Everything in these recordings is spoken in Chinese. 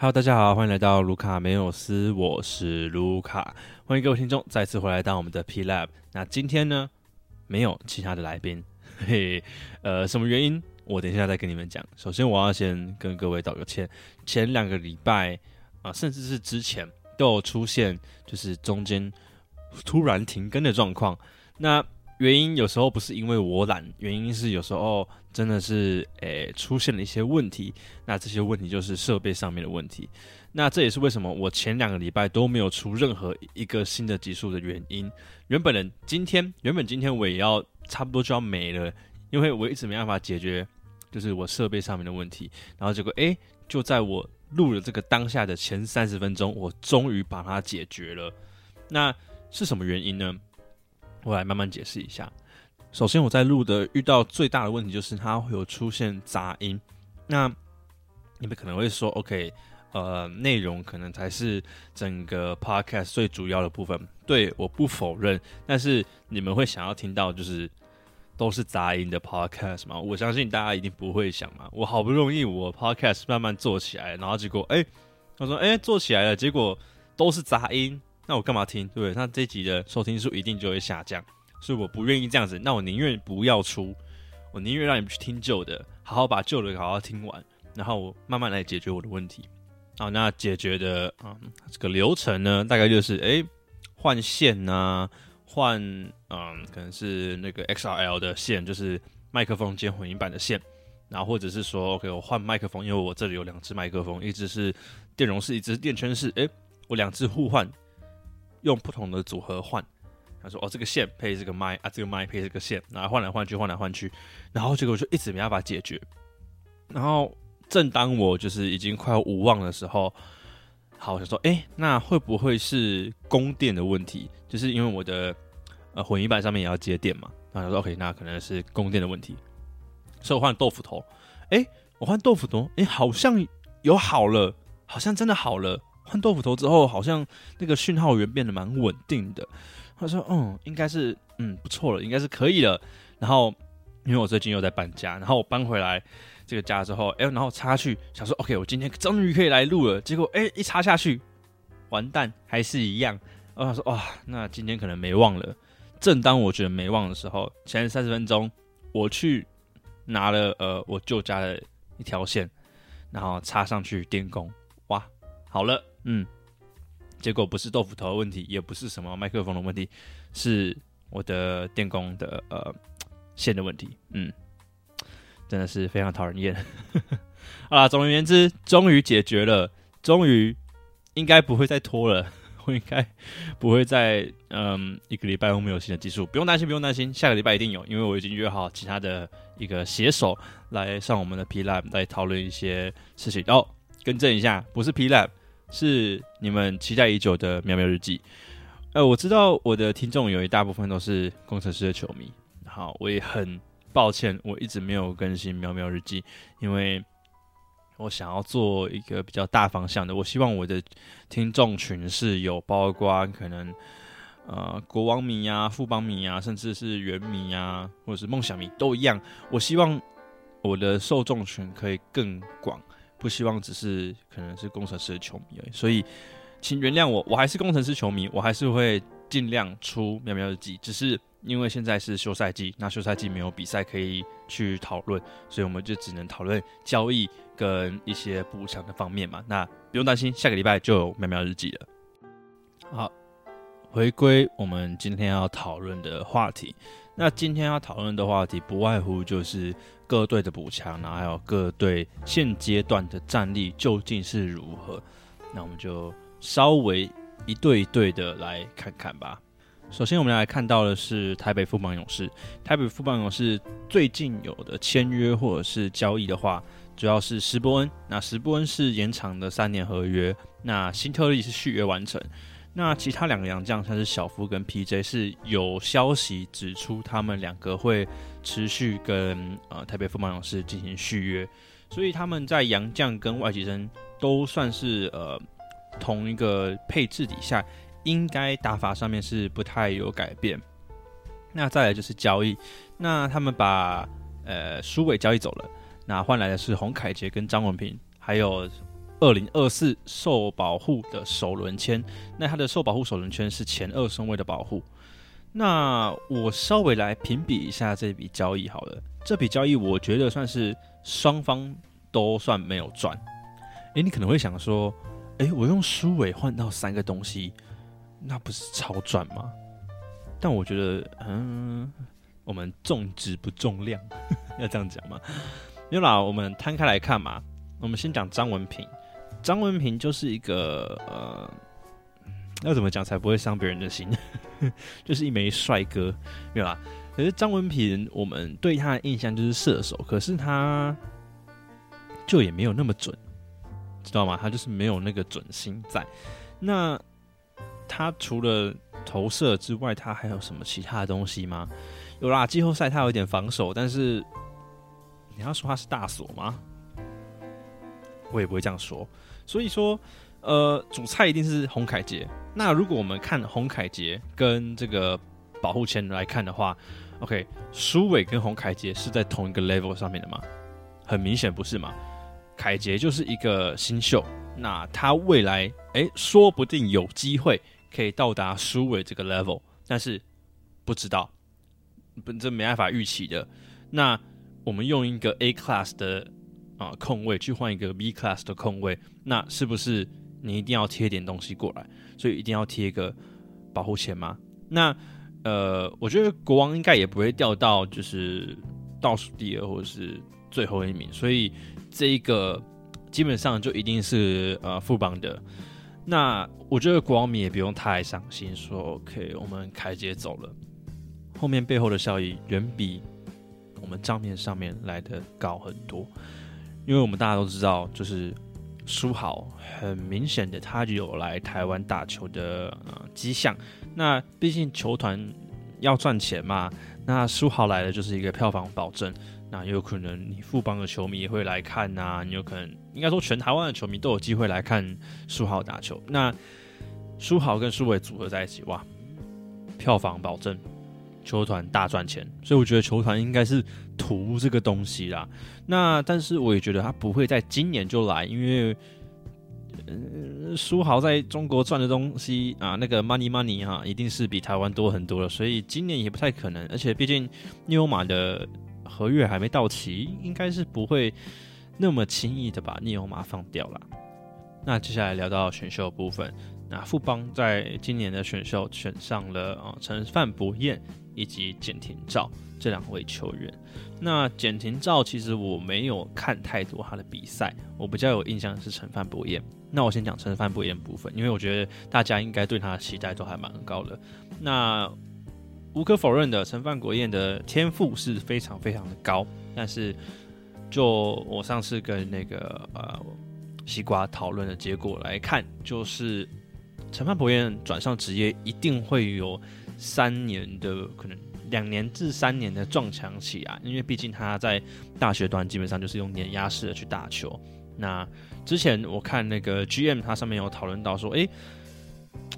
Hello，大家好，欢迎来到卢卡梅有斯，我是卢卡，欢迎各位听众再次回来到我们的 P Lab。那今天呢，没有其他的来宾，嘿，呃，什么原因？我等一下再跟你们讲。首先，我要先跟各位道个歉，前两个礼拜啊，甚至是之前都有出现，就是中间突然停更的状况。那原因有时候不是因为我懒，原因是有时候真的是诶出现了一些问题。那这些问题就是设备上面的问题。那这也是为什么我前两个礼拜都没有出任何一个新的集数的原因。原本人今天原本今天我也要差不多就要没了，因为我一直没办法解决就是我设备上面的问题。然后结果诶，就在我录了这个当下的前三十分钟，我终于把它解决了。那是什么原因呢？我来慢慢解释一下。首先，我在录的遇到最大的问题就是它会有出现杂音。那你们可能会说，OK，呃，内容可能才是整个 Podcast 最主要的部分。对，我不否认。但是你们会想要听到就是都是杂音的 Podcast 吗？我相信大家一定不会想嘛。我好不容易我 Podcast 慢慢做起来，然后结果哎，我说哎做起来了，结果都是杂音。那我干嘛听？对不对？那这集的收听数一定就会下降，所以我不愿意这样子。那我宁愿不要出，我宁愿让你们去听旧的，好好把旧的好好听完，然后我慢慢来解决我的问题。好，那解决的啊这个流程呢，大概就是哎换线呐，换嗯可能是那个 XRL 的线，就是麦克风兼混音板的线，然后或者是说 OK 我换麦克风，因为我这里有两只麦克风，一只是电容式，一只是电圈式，哎我两只互换。用不同的组合换，他说：“哦，这个线配这个麦啊，这个麦配这个线，然后换来换去，换来换去，然后结果就一直没办法解决。然后正当我就是已经快要无望的时候，好，我想说，哎，那会不会是供电的问题？就是因为我的呃混音板上面也要接电嘛。然后说，OK，那可能是供电的问题。所以我换豆腐头，哎，我换豆腐头，哎，好像有好了，好像真的好了。”换豆腐头之后，好像那个讯号源变得蛮稳定的。他说：“嗯，应该是嗯不错了，应该是可以了。”然后因为我最近又在搬家，然后我搬回来这个家之后，哎，然后插去想说：“OK，我今天终于可以来录了。”结果哎，一插下去，完蛋，还是一样。我想说：“哇，那今天可能没忘了。”正当我觉得没忘的时候，前三十分钟我去拿了呃我舅家的一条线，然后插上去电工，哇，好了。嗯，结果不是豆腐头的问题，也不是什么麦克风的问题，是我的电工的呃线的问题。嗯，真的是非常讨人厌。好啦，总而言之，终于解决了，终于应该不会再拖了。我 应该不会再嗯一个礼拜后没有新的技术，不用担心，不用担心，下个礼拜一定有，因为我已经约好其他的一个写手来上我们的 P Lab 来讨论一些事情。哦，更正一下，不是 P Lab。是你们期待已久的喵喵日记，呃，我知道我的听众有一大部分都是工程师的球迷，好，我也很抱歉，我一直没有更新喵喵日记，因为我想要做一个比较大方向的，我希望我的听众群是有包括可能呃国王迷啊、富邦迷啊，甚至是原迷啊，或者是梦想迷都一样，我希望我的受众群可以更广。不希望只是可能是工程师的球迷而已，所以请原谅我，我还是工程师球迷，我还是会尽量出喵喵日记。只是因为现在是休赛季，那休赛季没有比赛可以去讨论，所以我们就只能讨论交易跟一些补偿的方面嘛。那不用担心，下个礼拜就有喵喵日记了。好，回归我们今天要讨论的话题。那今天要讨论的话题不外乎就是各队的补强，然后还有各队现阶段的战力究竟是如何。那我们就稍微一队一队的来看看吧。首先，我们来看到的是台北富邦勇士。台北富邦勇士最近有的签约或者是交易的话，主要是石波恩。那石波恩是延长的三年合约，那新特利是续约完成。那其他两个洋将，像是小夫跟 PJ，是有消息指出他们两个会持续跟呃台北富邦勇士进行续约，所以他们在洋将跟外籍生都算是呃同一个配置底下，应该打法上面是不太有改变。那再来就是交易，那他们把呃苏伟交易走了，那换来的是洪凯杰跟张文平，还有二零二四受保护的首轮签，那他的受保护首轮签是前二顺位的保护。那我稍微来评比一下这笔交易好了，这笔交易我觉得算是双方都算没有赚。诶，你可能会想说，诶，我用书尾换到三个东西，那不是超赚吗？但我觉得，嗯，我们重质不重量，要这样讲吗？没有啦，我们摊开来看嘛。我们先讲张文平，张文平就是一个呃，要怎么讲才不会伤别人的心？就是一枚帅哥，没有啦。可是张文平，我们对他的印象就是射手，可是他就也没有那么准，知道吗？他就是没有那个准心在。那他除了投射之外，他还有什么其他的东西吗？有啦，季后赛他有点防守，但是你要说他是大锁吗？我也不会这样说，所以说，呃，主菜一定是洪凯杰。那如果我们看洪凯杰跟这个保护签来看的话，OK，苏伟跟洪凯杰是在同一个 level 上面的吗？很明显不是嘛。凯杰就是一个新秀，那他未来哎，说不定有机会可以到达苏伟这个 level，但是不知道，本这没办法预期的。那我们用一个 A class 的。啊，空位去换一个 B class 的空位，那是不是你一定要贴点东西过来？所以一定要贴一个保护钱吗？那呃，我觉得国王应该也不会掉到就是倒数第二或者是最后一名，所以这一个基本上就一定是呃副榜的。那我觉得国王迷也不用太伤心，说 OK，我们凯杰走了，后面背后的效益远比我们账面上面来的高很多。因为我们大家都知道，就是书豪很明显的，他就有来台湾打球的呃迹象。那毕竟球团要赚钱嘛，那书豪来的就是一个票房保证。那有可能你富邦的球迷也会来看呐，你有可能应该说全台湾的球迷都有机会来看书豪打球。那书豪跟书伟组合在一起，哇，票房保证。球团大赚钱，所以我觉得球团应该是图这个东西啦。那但是我也觉得他不会在今年就来，因为呃，书豪在中国赚的东西啊，那个 money money 哈，一定是比台湾多很多了，所以今年也不太可能。而且毕竟纽马的合约还没到期，应该是不会那么轻易的把纽马放掉了。那接下来聊到选秀部分，那富邦在今年的选秀选上了啊陈范博彦。以及简廷照这两位球员，那简廷照其实我没有看太多他的比赛，我比较有印象的是陈范博彦。那我先讲陈范博彦部分，因为我觉得大家应该对他的期待都还蛮高的。那无可否认的，陈范国彦的天赋是非常非常的高，但是就我上次跟那个呃西瓜讨论的结果来看，就是陈范博彦转上职业一定会有。三年的可能两年至三年的撞墙期啊，因为毕竟他在大学端基本上就是用碾压式的去打球。那之前我看那个 GM 他上面有讨论到说，诶，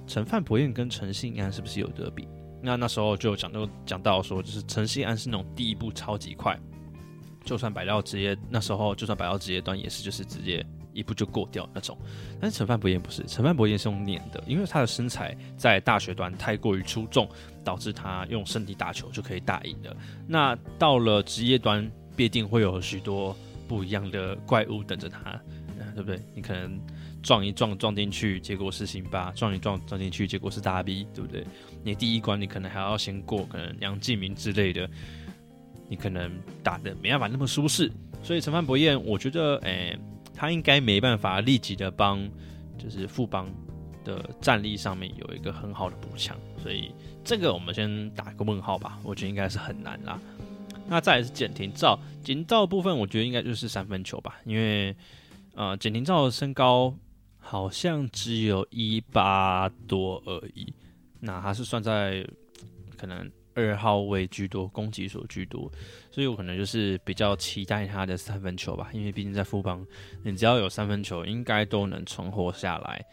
陈范博彦跟陈信安是不是有得比？那那时候就讲到讲到说，就是陈信安是那种第一步超级快，就算摆到职业那时候，就算摆到职业端也是就是直接。一步就过掉那种，但是陈范博彦不是，陈范博彦是用碾的，因为他的身材在大学端太过于出众，导致他用身体打球就可以打赢了。那到了职业端，必定会有许多不一样的怪物等着他，对不对？你可能撞一撞撞进去，结果是辛巴；撞一撞撞进去，结果是大 B，对不对？你第一关你可能还要先过，可能杨继明之类的，你可能打的没办法那么舒适。所以陈范博彦，我觉得，诶。他应该没办法立即的帮，就是富邦的战力上面有一个很好的补强，所以这个我们先打个问号吧。我觉得应该是很难啦。那再来是简廷照，简廷照部分，我觉得应该就是三分球吧，因为呃，简廷照的身高好像只有一八多而已，那他是算在可能。二号位居多，攻击手居多，所以我可能就是比较期待他的三分球吧，因为毕竟在富邦，你只要有三分球，应该都能存活下来。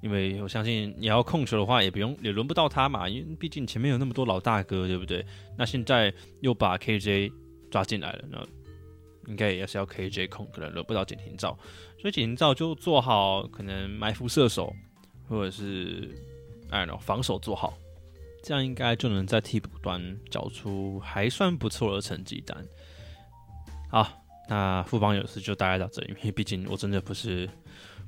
因为我相信你要控球的话，也不用也轮不到他嘛，因为毕竟前面有那么多老大哥，对不对？那现在又把 KJ 抓进来了，那应该也是要 KJ 控，可能轮不到简廷照，所以简廷照就做好可能埋伏射手，或者是哎，no 防守做好，这样应该就能在替补端找出还算不错的成绩单。好，那副帮有事就大概到这里，因为毕竟我真的不是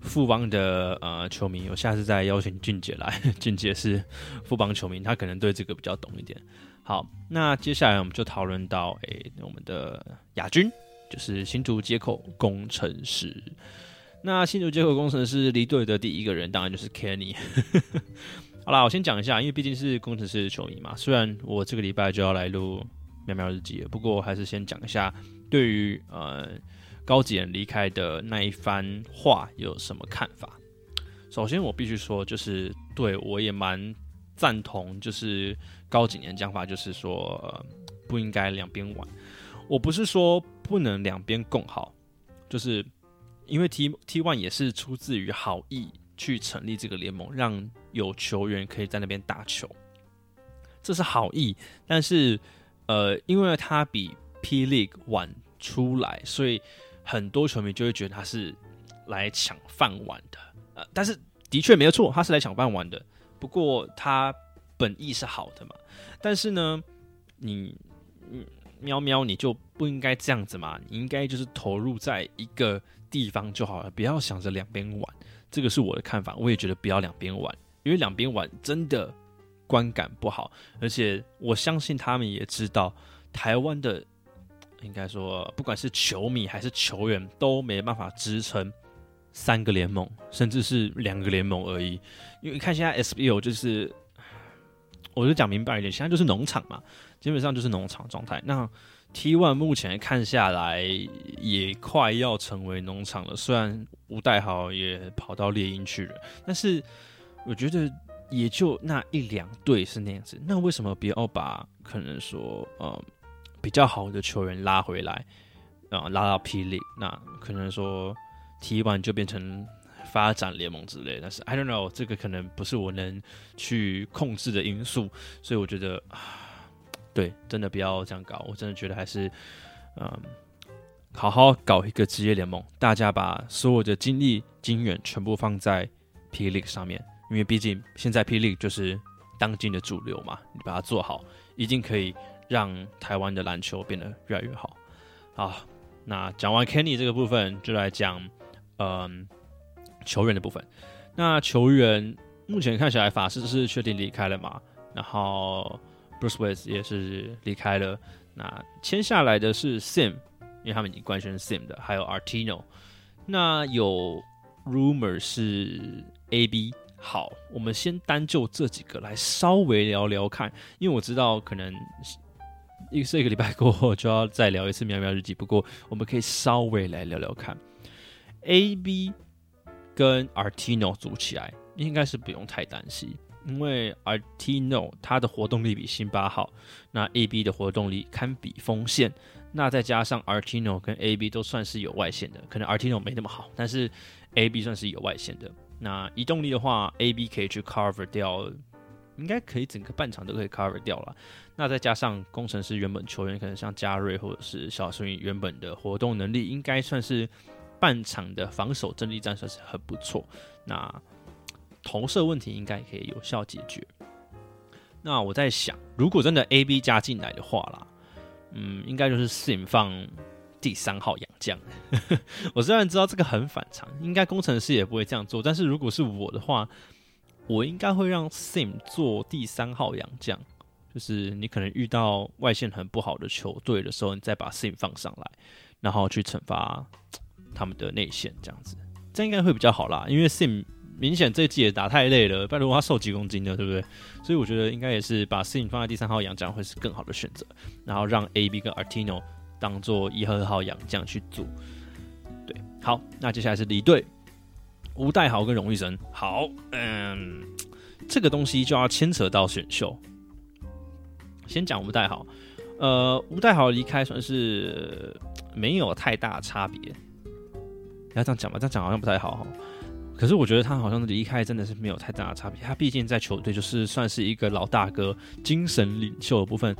副帮的呃球迷，我下次再邀请俊杰来，俊杰是副帮球迷，他可能对这个比较懂一点。好，那接下来我们就讨论到诶，我们的亚军。就是新竹接口工程师，那新竹接口工程师离队的第一个人当然就是 Kenny。好啦，我先讲一下，因为毕竟是工程师的球迷嘛。虽然我这个礼拜就要来录喵喵日记了，不过我还是先讲一下对于呃高简离开的那一番话有什么看法。首先，我必须说，就是对我也蛮赞同，就是高几年讲法，就是说不应该两边玩。我不是说。不能两边共好，就是因为 T T One 也是出自于好意去成立这个联盟，让有球员可以在那边打球，这是好意。但是，呃，因为他比 P League 晚出来，所以很多球迷就会觉得他是来抢饭碗的。呃，但是的确没有错，他是来抢饭碗的。不过他本意是好的嘛。但是呢，你，嗯。喵喵，你就不应该这样子嘛！你应该就是投入在一个地方就好了，不要想着两边玩。这个是我的看法，我也觉得不要两边玩，因为两边玩真的观感不好。而且我相信他们也知道，台湾的应该说不管是球迷还是球员都没办法支撑三个联盟，甚至是两个联盟而已。因为看现在 SBO 就是，我就讲明白一点，现在就是农场嘛。基本上就是农场状态。那 T One 目前看下来也快要成为农场了。虽然吴代豪也跑到猎鹰去了，但是我觉得也就那一两队是那样子。那为什么不要把可能说呃比较好的球员拉回来啊，拉到霹雳？那可能说 T One 就变成发展联盟之类。但是 I don't know，这个可能不是我能去控制的因素，所以我觉得啊。对，真的不要这样搞。我真的觉得还是，嗯，好好搞一个职业联盟，大家把所有的精力、精源全部放在 P League 上面，因为毕竟现在 P League 就是当今的主流嘛。你把它做好，一定可以让台湾的篮球变得越来越好。好，那讲完 Kenny 这个部分，就来讲，嗯，球员的部分。那球员目前看起来，法师是确定离开了嘛？然后。Bruce West 也是离开了，那签下来的是 Sim，因为他们已经官宣 Sim 的，还有 Artino。那有 rumor 是 AB。好，我们先单就这几个来稍微聊聊看，因为我知道可能一个这个礼拜过后就要再聊一次喵喵日记，不过我们可以稍微来聊聊看，AB 跟 Artino 组起来应该是不用太担心。因为 Artino 它的活动力比辛巴好，那 AB 的活动力堪比锋线，那再加上 Artino 跟 AB 都算是有外线的，可能 Artino 没那么好，但是 AB 算是有外线的。那移动力的话，AB 可以去 cover 掉，应该可以整个半场都可以 cover 掉了。那再加上工程师原本球员可能像加瑞或者是小孙原本的活动能力，应该算是半场的防守阵地战算是很不错。那投射问题应该可以有效解决。那我在想，如果真的 A B 加进来的话啦，嗯，应该就是 Sim 放第三号洋将。我虽然知道这个很反常，应该工程师也不会这样做，但是如果是我的话，我应该会让 Sim 做第三号洋将。就是你可能遇到外线很不好的球队的时候，你再把 Sim 放上来，然后去惩罚他们的内线，这样子，这应该会比较好啦，因为 Sim。明显这季也打太累了，不然如果他瘦几公斤的，对不对？所以我觉得应该也是把 Sim 放在第三号洋将会是更好的选择，然后让 AB 跟 Artino 当做一和二号洋将去组。对，好，那接下来是离队，吴代豪跟荣誉生。好，嗯，这个东西就要牵扯到选秀。先讲吴代豪，呃，吴代豪离开算是没有太大差别。要这样讲吧，这样讲好像不太好哈。可是我觉得他好像离开真的是没有太大的差别。他毕竟在球队就是算是一个老大哥，精神领袖的部分，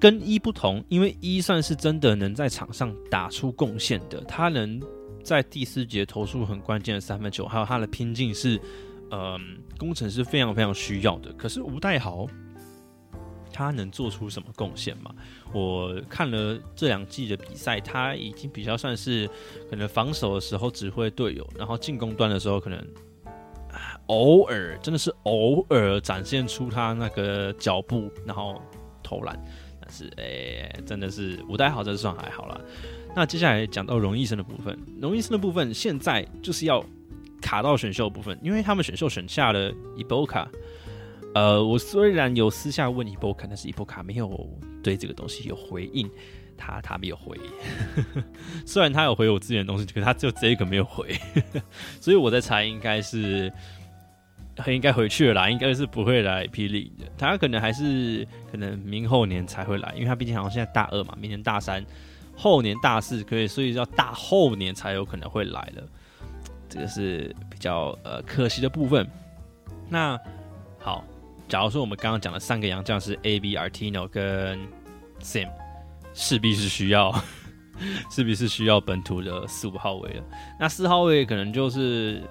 跟一不同，因为一算是真的能在场上打出贡献的，他能在第四节投出很关键的三分球，还有他的拼劲是，呃，工程师非常非常需要的。可是吴代豪，他能做出什么贡献吗？我看了这两季的比赛，他已经比较算是可能防守的时候指挥队友，然后进攻端的时候可能偶尔真的是偶尔展现出他那个脚步，然后投篮。但是诶，真的是五代好，这算还好了。那接下来讲到荣誉生的部分，荣誉生的部分现在就是要卡到选秀部分，因为他们选秀选下了伊波卡。呃，我虽然有私下问伊波卡，但是伊波卡没有对这个东西有回应，他他没有回。虽然他有回我之前的东西，可是他就这个没有回，所以我在猜应该是。他应该回去了啦，应该是不会来霹雳的。他可能还是可能明后年才会来，因为他毕竟好像现在大二嘛，明年大三，后年大四可以，所以要大后年才有可能会来了。这个是比较呃可惜的部分。那好，假如说我们刚刚讲的三个洋将是 A B Artino 跟 Sam，势必是需要，势必是需要本土的四五号位了。那四号位可能就是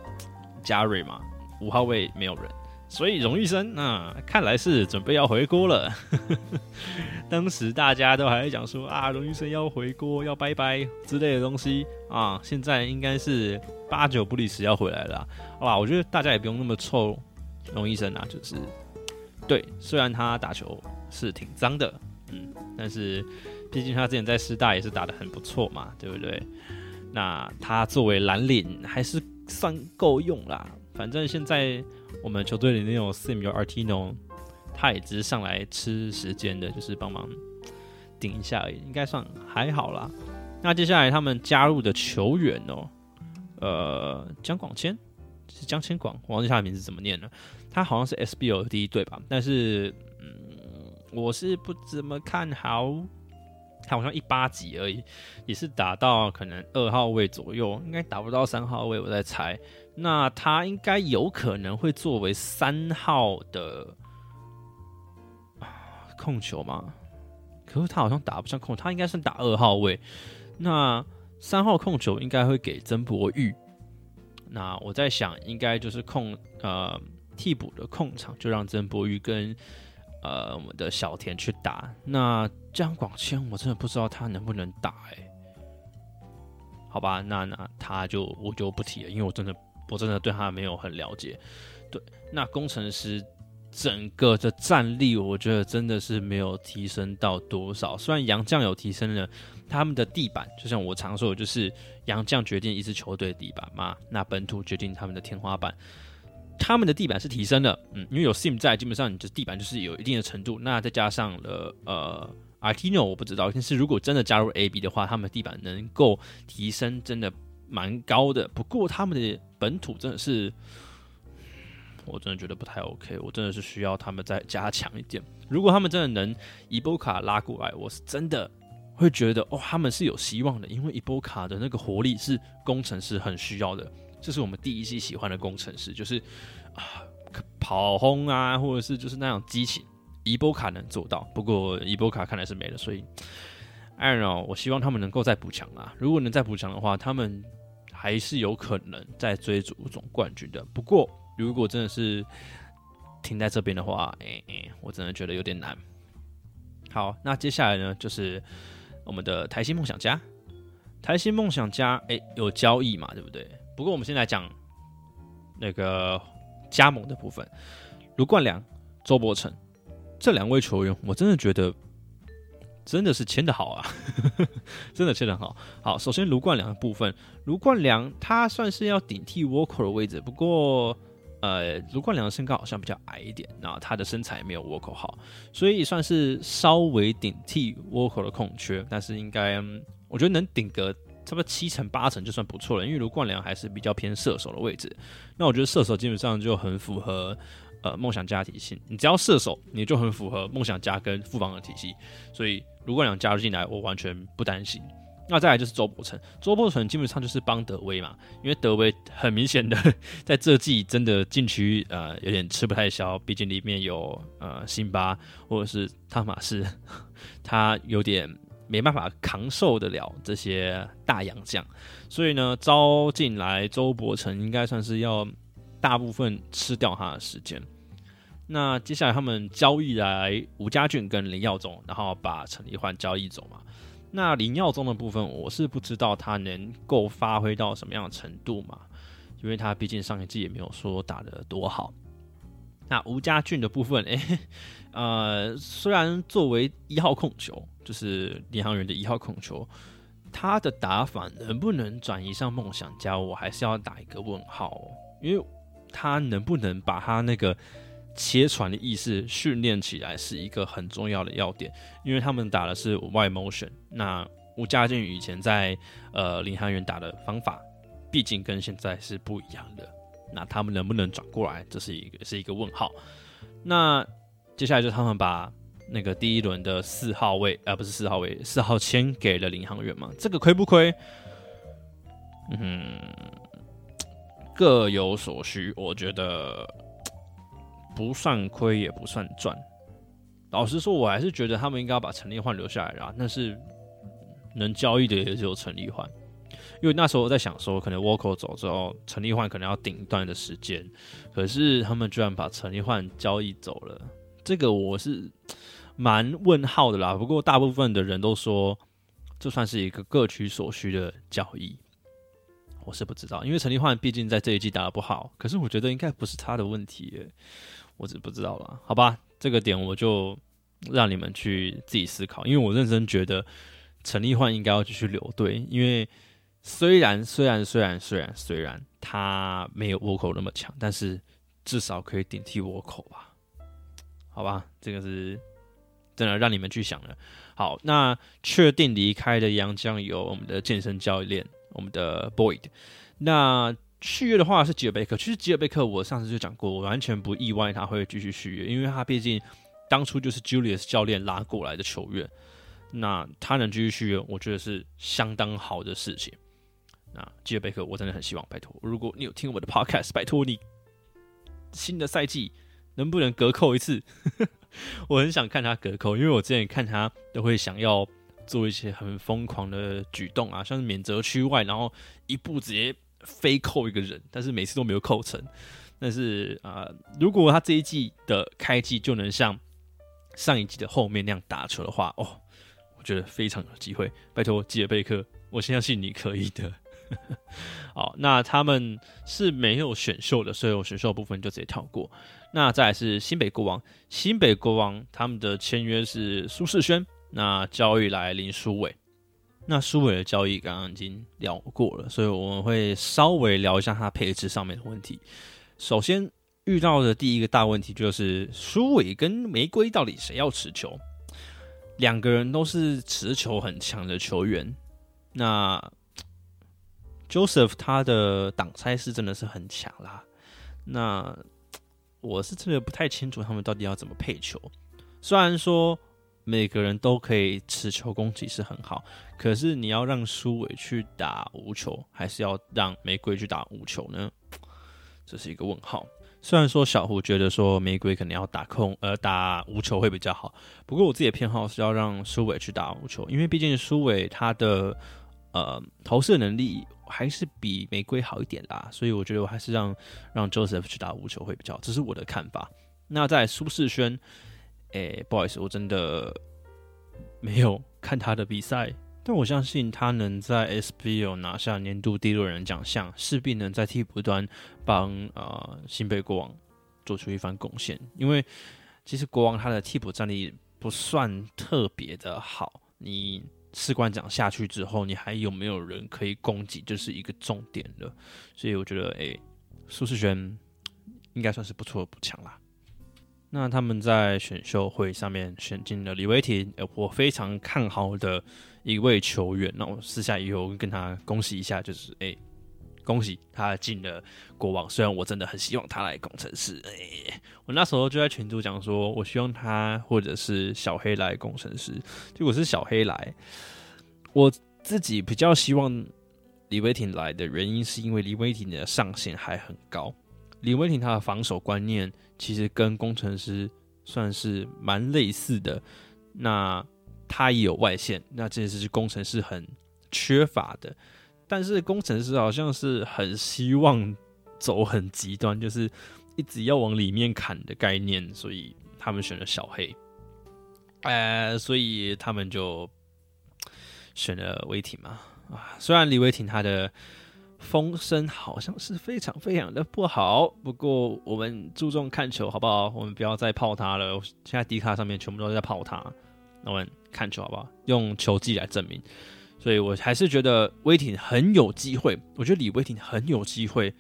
加瑞嘛。五号位没有人，所以荣誉生那看来是准备要回锅了。当时大家都还在讲说啊，荣誉生要回锅，要拜拜之类的东西啊，现在应该是八九不离十要回来了。好吧，我觉得大家也不用那么臭荣医生啊，就是对，虽然他打球是挺脏的，嗯，但是毕竟他之前在师大也是打的很不错嘛，对不对？那他作为蓝领还是算够用啦。反正现在我们球队里那种 Sim 有 Artino，他也只是上来吃时间的，就是帮忙顶一下而已，应该算还好啦。那接下来他们加入的球员哦，呃，江广谦是江千广，我忘记他的名字怎么念了。他好像是 SBO 的第一队吧，但是嗯，我是不怎么看好。他好像一八级而已，也是打到可能二号位左右，应该打不到三号位，我在猜。那他应该有可能会作为三号的控球吗？可是他好像打不上控，他应该是打二号位。那三号控球应该会给曾博玉。那我在想，应该就是控呃替补的控场，就让曾博玉跟呃我们的小田去打。那江广谦，我真的不知道他能不能打哎。好吧，那那他就我就不提了，因为我真的。我真的对他没有很了解，对，那工程师整个的战力，我觉得真的是没有提升到多少。虽然杨将有提升了他们的地板，就像我常说的，就是杨将决定一支球队的地板嘛，那本土决定他们的天花板。他们的地板是提升的，嗯，因为有 Sim 在，基本上你的地板就是有一定的程度。那再加上了呃 Artino，我不知道，但是如果真的加入 AB 的话，他们的地板能够提升，真的。蛮高的，不过他们的本土真的是，我真的觉得不太 OK。我真的是需要他们再加强一点。如果他们真的能伊波卡拉过来，我是真的会觉得哦，他们是有希望的。因为伊波卡的那个活力是工程师很需要的，这是我们第一季喜欢的工程师，就是啊跑轰啊，或者是就是那样激情，伊波卡能做到。不过伊波卡看来是没了，所以艾伦，我希望他们能够再补强啊。如果能再补强的话，他们。还是有可能在追逐总冠军的。不过，如果真的是停在这边的话，哎哎，我真的觉得有点难。好，那接下来呢，就是我们的台新梦想家。台新梦想家，哎，有交易嘛，对不对？不过，我们先来讲那个加盟的部分。卢冠良、周伯成这两位球员，我真的觉得。真的是签的好啊，真的签的好。好，首先卢冠良的部分，卢冠良他算是要顶替 Walker 的位置，不过呃，卢冠良的身高好像比较矮一点，然后他的身材没有 Walker 好，所以算是稍微顶替 Walker 的空缺，但是应该我觉得能顶个差不多七成八成就算不错了，因为卢冠良还是比较偏射手的位置，那我觉得射手基本上就很符合。呃，梦想家体系，你只要射手，你就很符合梦想家跟副防的体系，所以卢冠良加入进来，我完全不担心。那再来就是周伯成，周伯成基本上就是帮德威嘛，因为德威很明显的在这季真的禁区呃有点吃不太消，毕竟里面有呃辛巴或者是汤马士，他有点没办法扛受得了这些大洋将，所以呢招进来周伯成应该算是要大部分吃掉他的时间。那接下来他们交易来吴家俊跟林耀宗，然后把陈立焕交易走嘛。那林耀宗的部分，我是不知道他能够发挥到什么样的程度嘛，因为他毕竟上一季也没有说打的多好。那吴家俊的部分，哎，呃，虽然作为一号控球，就是领航员的一号控球，他的打法能不能转移上梦想家，我还是要打一个问号，因为他能不能把他那个。切传的意识训练起来是一个很重要的要点，因为他们打的是外 motion。那吴家俊以前在呃领航员打的方法，毕竟跟现在是不一样的。那他们能不能转过来，这是一个是一个问号。那接下来就他们把那个第一轮的四号位，而不是四号位，四号签给了领航员嘛？这个亏不亏？嗯，各有所需，我觉得。不算亏也不算赚，老实说，我还是觉得他们应该要把陈立焕留下来啦。但是能交易的也只有陈立焕，因为那时候我在想说，可能沃克走之后，陈立焕可能要顶一段的时间。可是他们居然把陈立焕交易走了，这个我是蛮问号的啦。不过大部分的人都说，这算是一个各取所需的交易。我是不知道，因为陈立焕毕竟在这一季打的不好。可是我觉得应该不是他的问题。我只不知道了，好吧，这个点我就让你们去自己思考。因为我认真觉得陈立焕应该要继续留队，因为虽然虽然虽然虽然虽然他没有沃口那么强，但是至少可以顶替沃口吧？好吧，这个是真的让你们去想了。好，那确定离开的杨将有我们的健身教练，我们的 Boyd，那。续约的话是吉尔贝克，其实吉尔贝克我上次就讲过，我完全不意外他会继续续约，因为他毕竟当初就是 Julius 教练拉过来的球员，那他能继续续约，我觉得是相当好的事情。那吉尔贝克我真的很希望，拜托，如果你有听我的 Podcast，拜托你新的赛季能不能隔扣一次？我很想看他隔扣，因为我之前看他都会想要做一些很疯狂的举动啊，像是免责区外，然后一步直接。非扣一个人，但是每次都没有扣成。但是啊，如果他这一季的开季就能像上一季的后面那样打球的话，哦，我觉得非常有机会。拜托吉尔贝克，我相信你可以的。好，那他们是没有选秀的，所以我选秀部分就直接跳过。那再来是新北国王，新北国王他们的签约是苏世轩，那交易来林书伟。那苏伟的交易刚刚已经聊过了，所以我们会稍微聊一下他配置上面的问题。首先遇到的第一个大问题就是苏伟跟玫瑰到底谁要持球？两个人都是持球很强的球员。那 Joseph 他的挡拆是真的是很强啦。那我是真的不太清楚他们到底要怎么配球。虽然说。每个人都可以持球攻击是很好，可是你要让苏伟去打无球，还是要让玫瑰去打无球呢？这是一个问号。虽然说小胡觉得说玫瑰可能要打空呃打无球会比较好，不过我自己的偏好是要让苏伟去打无球，因为毕竟苏伟他的呃投射能力还是比玫瑰好一点啦，所以我觉得我还是让让 Joseph 去打无球会比较，这是我的看法。那在苏世轩。诶，不好意思，我真的没有看他的比赛，但我相信他能在 SBL 拿下年度第六人奖项，势必能在替补端帮呃新北国王做出一番贡献。因为其实国王他的替补战力不算特别的好，你士官长下去之后，你还有没有人可以供给，这是一个重点了。所以我觉得，哎，苏世轩应该算是不错的补强啦。那他们在选秀会上面选进了李维廷，呃我非常看好的一位球员。那我私下以后跟他恭喜一下，就是哎，恭喜他进了国王。虽然我真的很希望他来工程师，哎，我那时候就在群组讲说，我希望他或者是小黑来工程师。结果是小黑来，我自己比较希望李威廷来的原因，是因为李威廷的上限还很高。李威廷他的防守观念其实跟工程师算是蛮类似的，那他也有外线，那这件事是工程师很缺乏的。但是工程师好像是很希望走很极端，就是一直要往里面砍的概念，所以他们选了小黑。呃，所以他们就选了威霆嘛。啊，虽然李威霆他的风声好像是非常非常的不好，不过我们注重看球，好不好？我们不要再泡他了。现在迪卡上面全部都在泡他，那我们看球好不好？用球技来证明。所以我还是觉得威霆很有机会。我觉得李威霆很有机会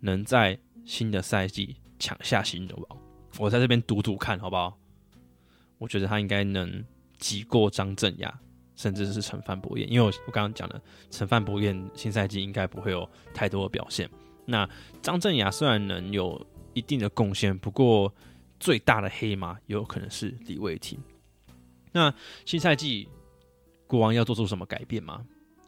能在新的赛季抢下新的王。我在这边赌赌看好不好？我觉得他应该能挤过张镇雅，甚至是陈范博彦。因为我我刚刚讲了陈范博彦新赛季应该不会有太多的表现。那张镇雅虽然能有一定的贡献，不过最大的黑马有可能是李威霆。那新赛季。国王要做出什么改变吗？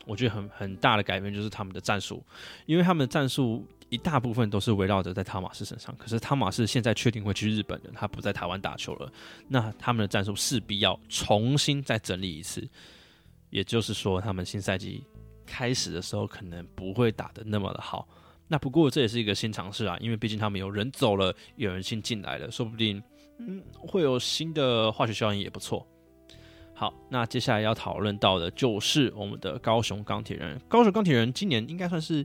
我觉得很很大的改变就是他们的战术，因为他们的战术一大部分都是围绕着在汤马斯身上。可是汤马斯现在确定会去日本的，他不在台湾打球了。那他们的战术势必要重新再整理一次。也就是说，他们新赛季开始的时候可能不会打的那么的好。那不过这也是一个新尝试啊，因为毕竟他们有人走了，有人新进来了，说不定嗯会有新的化学效应也不错。好，那接下来要讨论到的就是我们的高雄钢铁人。高雄钢铁人今年应该算是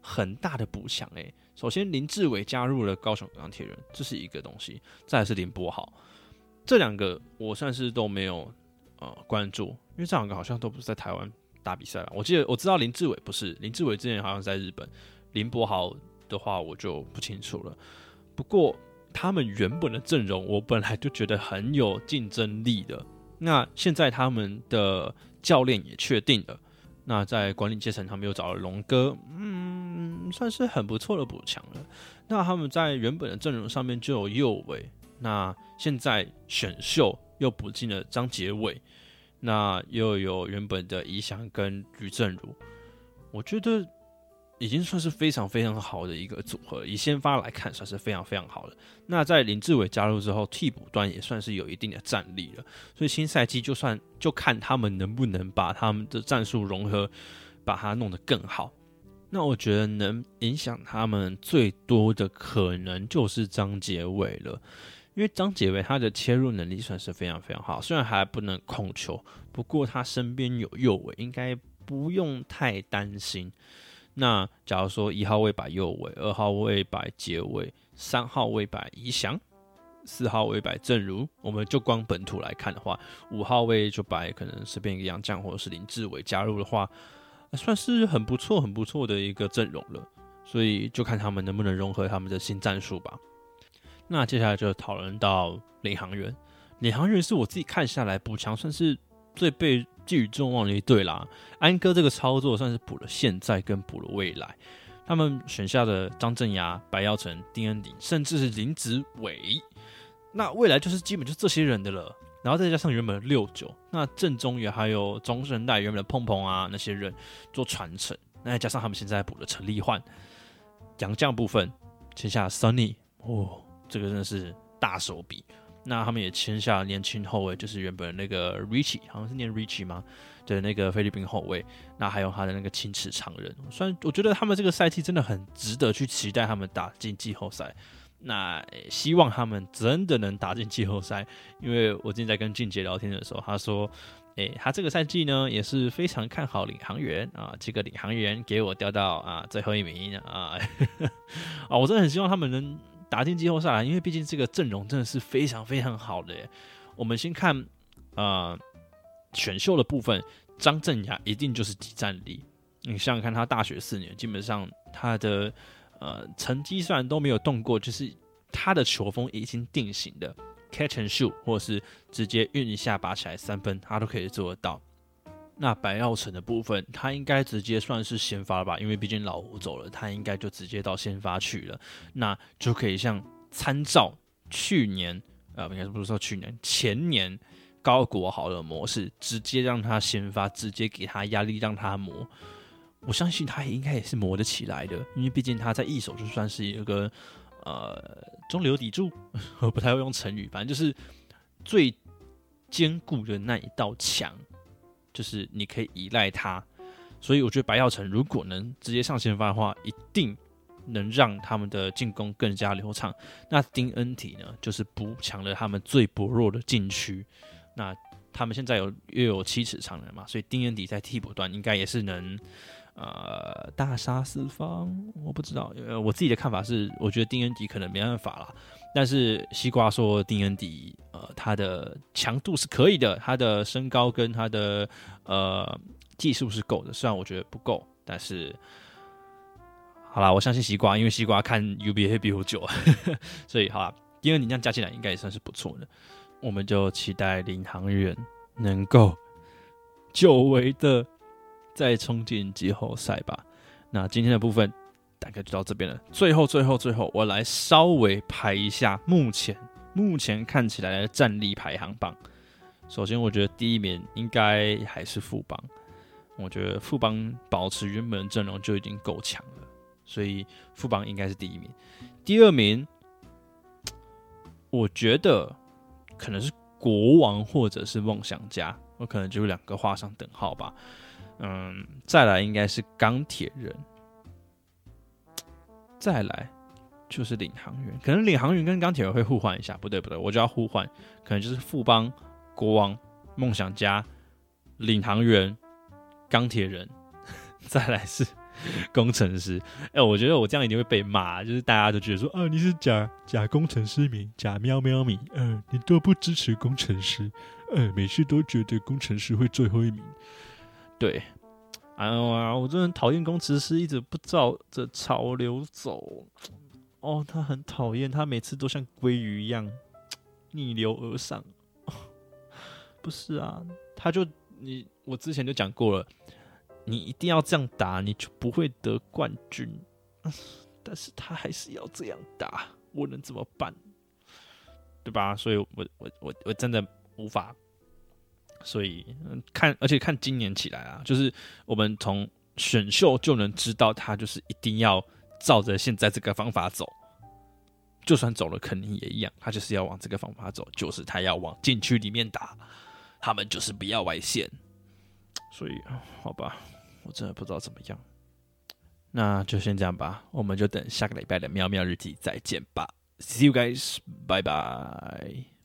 很大的补强诶。首先林志伟加入了高雄钢铁人，这是一个东西。再是林柏豪，这两个我算是都没有呃关注，因为这两个好像都不是在台湾打比赛了。我记得我知道林志伟不是，林志伟之前好像在日本。林柏豪的话我就不清楚了。不过他们原本的阵容，我本来就觉得很有竞争力的。那现在他们的教练也确定了，那在管理阶层他们又找了龙哥，嗯，算是很不错的补强了。那他们在原本的阵容上面就有右伟，那现在选秀又补进了张杰伟，那又有原本的宜祥跟吕正如，我觉得。已经算是非常非常好的一个组合，以先发来看，算是非常非常好的。那在林志伟加入之后，替补端也算是有一定的战力了。所以新赛季就算就看他们能不能把他们的战术融合，把它弄得更好。那我觉得能影响他们最多的可能就是张杰伟了，因为张杰伟他的切入能力算是非常非常好，虽然还不能控球，不过他身边有右伟，应该不用太担心。那假如说一号位摆右位，二号位摆结尾，三号位摆宜祥，四号位摆正如，我们就光本土来看的话，五号位就摆可能随便一个杨将或者是林志伟加入的话，算是很不错很不错的一个阵容了。所以就看他们能不能融合他们的新战术吧。那接下来就讨论到领航员，领航员是我自己看下来补强算是最被。寄予众望的一队啦，安哥这个操作算是补了现在跟补了未来。他们选下的张镇牙、白耀成、丁恩鼎，甚至是林子伟，那未来就是基本就这些人的了。然后再加上原本的六九，那正中也还有中生代原本的碰碰啊那些人做传承。那再加上他们现在补了陈立焕，杨将部分签下 Sunny，哦，这个真的是大手笔。那他们也签下年轻后卫，就是原本那个 Richie，好像是念 Richie 吗？的那个菲律宾后卫。那还有他的那个青池长人，虽然我觉得他们这个赛季真的很值得去期待他们打进季后赛。那希望他们真的能打进季后赛，因为我今天在跟俊杰聊天的时候，他说：“诶，他这个赛季呢也是非常看好领航员啊，这个领航员给我调到啊最后一名啊啊，我真的很希望他们能。”打进季后赛，因为毕竟这个阵容真的是非常非常好的。我们先看呃，选秀的部分，张镇雅一定就是集战力。你想想看，他大学四年，基本上他的呃成绩虽然都没有动过，就是他的球风已经定型的，catch and shoot，或者是直接运一下拔起来三分，他都可以做得到。那白耀成的部分，他应该直接算是先发吧，因为毕竟老胡走了，他应该就直接到先发去了。那就可以像参照去年，呃，应该是不是说去年前年高国豪的模式，直接让他先发，直接给他压力让他磨。我相信他也应该也是磨得起来的，因为毕竟他在一手就算是一个呃中流砥柱，我不太会用成语，反正就是最坚固的那一道墙，就是你可以依赖他。所以我觉得白耀成如果能直接上先发的话，一定能让他们的进攻更加流畅。那丁恩体呢，就是补强了他们最薄弱的禁区。那他们现在有约有七尺长人嘛，所以丁恩迪在替补端应该也是能。呃，大杀四方，我不知道。呃，我自己的看法是，我觉得丁恩迪可能没办法了。但是西瓜说丁恩迪，呃，他的强度是可以的，他的身高跟他的呃技术是够的。虽然我觉得不够，但是好啦，我相信西瓜，因为西瓜看 UBA 比我久，所以好啦，丁恩迪这样加起来应该也算是不错的。我们就期待领航员能够久违的。再冲进季后赛吧。那今天的部分大概就到这边了。最后，最后，最后，我来稍微排一下目前目前看起来的战力排行榜。首先，我觉得第一名应该还是富邦。我觉得富邦保持原本的阵容就已经够强了，所以富邦应该是第一名。第二名，我觉得可能是国王或者是梦想家，我可能就两个画上等号吧。嗯，再来应该是钢铁人，再来就是领航员，可能领航员跟钢铁人会互换一下，不对不对，我就要互换，可能就是富邦、国王、梦想家、领航员、钢铁人，再来是工程师。哎，我觉得我这样一定会被骂，就是大家都觉得说，啊，你是假假工程师迷，假喵喵迷，嗯，你都不支持工程师，嗯，每次都觉得工程师会最后一名。对，哎呀，我真的讨厌工程师，一直不照着潮流走。哦，他很讨厌，他每次都像鲑鱼一样逆流而上。不是啊，他就你，我之前就讲过了，你一定要这样打，你就不会得冠军。但是他还是要这样打，我能怎么办？对吧？所以我我我我真的无法。所以看，而且看今年起来啊，就是我们从选秀就能知道，他就是一定要照着现在这个方法走，就算走了肯定也一样，他就是要往这个方法走，就是他要往禁区里面打，他们就是不要外线。所以好吧，我真的不知道怎么样，那就先这样吧，我们就等下个礼拜的喵喵日记再见吧，See you guys，拜拜。